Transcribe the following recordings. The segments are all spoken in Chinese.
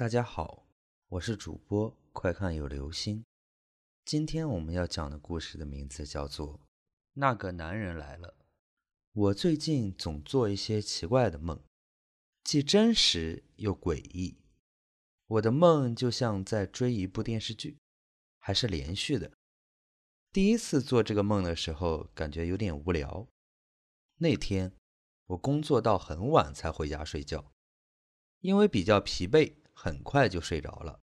大家好，我是主播快看有流星。今天我们要讲的故事的名字叫做《那个男人来了》。我最近总做一些奇怪的梦，既真实又诡异。我的梦就像在追一部电视剧，还是连续的。第一次做这个梦的时候，感觉有点无聊。那天我工作到很晚才回家睡觉，因为比较疲惫。很快就睡着了，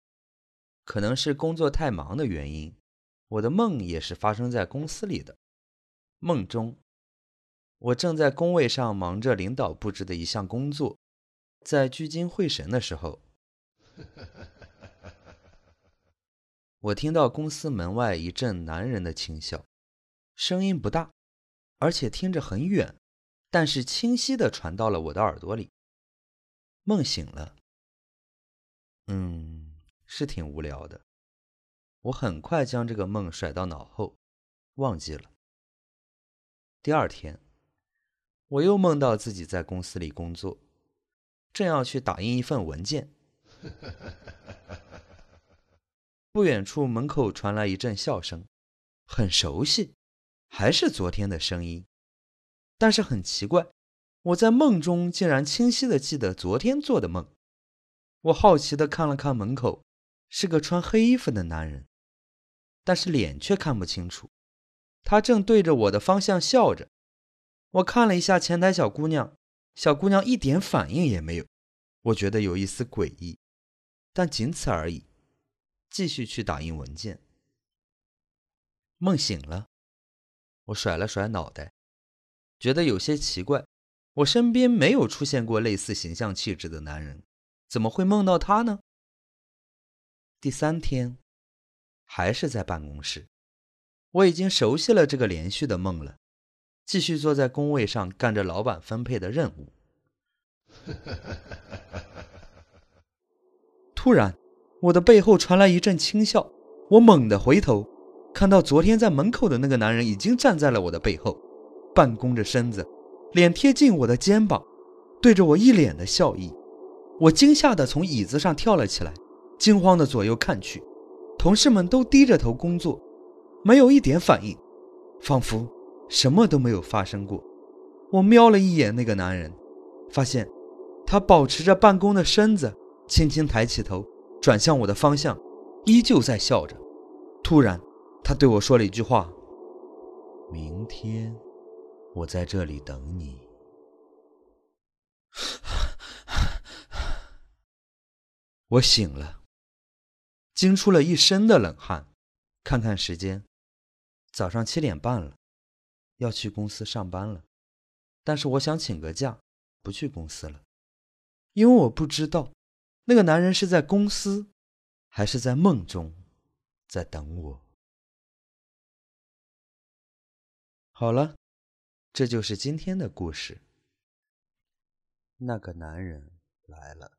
可能是工作太忙的原因。我的梦也是发生在公司里的。梦中，我正在工位上忙着领导布置的一项工作，在聚精会神的时候，我听到公司门外一阵男人的轻笑，声音不大，而且听着很远，但是清晰的传到了我的耳朵里。梦醒了。嗯，是挺无聊的。我很快将这个梦甩到脑后，忘记了。第二天，我又梦到自己在公司里工作，正要去打印一份文件。不远处门口传来一阵笑声，很熟悉，还是昨天的声音。但是很奇怪，我在梦中竟然清晰的记得昨天做的梦。我好奇的看了看门口，是个穿黑衣服的男人，但是脸却看不清楚。他正对着我的方向笑着。我看了一下前台小姑娘，小姑娘一点反应也没有。我觉得有一丝诡异，但仅此而已。继续去打印文件。梦醒了，我甩了甩脑袋，觉得有些奇怪。我身边没有出现过类似形象气质的男人。怎么会梦到他呢？第三天，还是在办公室，我已经熟悉了这个连续的梦了。继续坐在工位上干着老板分配的任务。突然，我的背后传来一阵轻笑，我猛地回头，看到昨天在门口的那个男人已经站在了我的背后，半弓着身子，脸贴近我的肩膀，对着我一脸的笑意。我惊吓地从椅子上跳了起来，惊慌地左右看去，同事们都低着头工作，没有一点反应，仿佛什么都没有发生过。我瞄了一眼那个男人，发现他保持着办公的身子，轻轻抬起头，转向我的方向，依旧在笑着。突然，他对我说了一句话：“明天，我在这里等你。”我醒了，惊出了一身的冷汗。看看时间，早上七点半了，要去公司上班了。但是我想请个假，不去公司了，因为我不知道那个男人是在公司，还是在梦中，在等我。好了，这就是今天的故事。那个男人来了。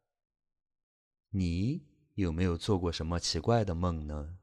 你有没有做过什么奇怪的梦呢？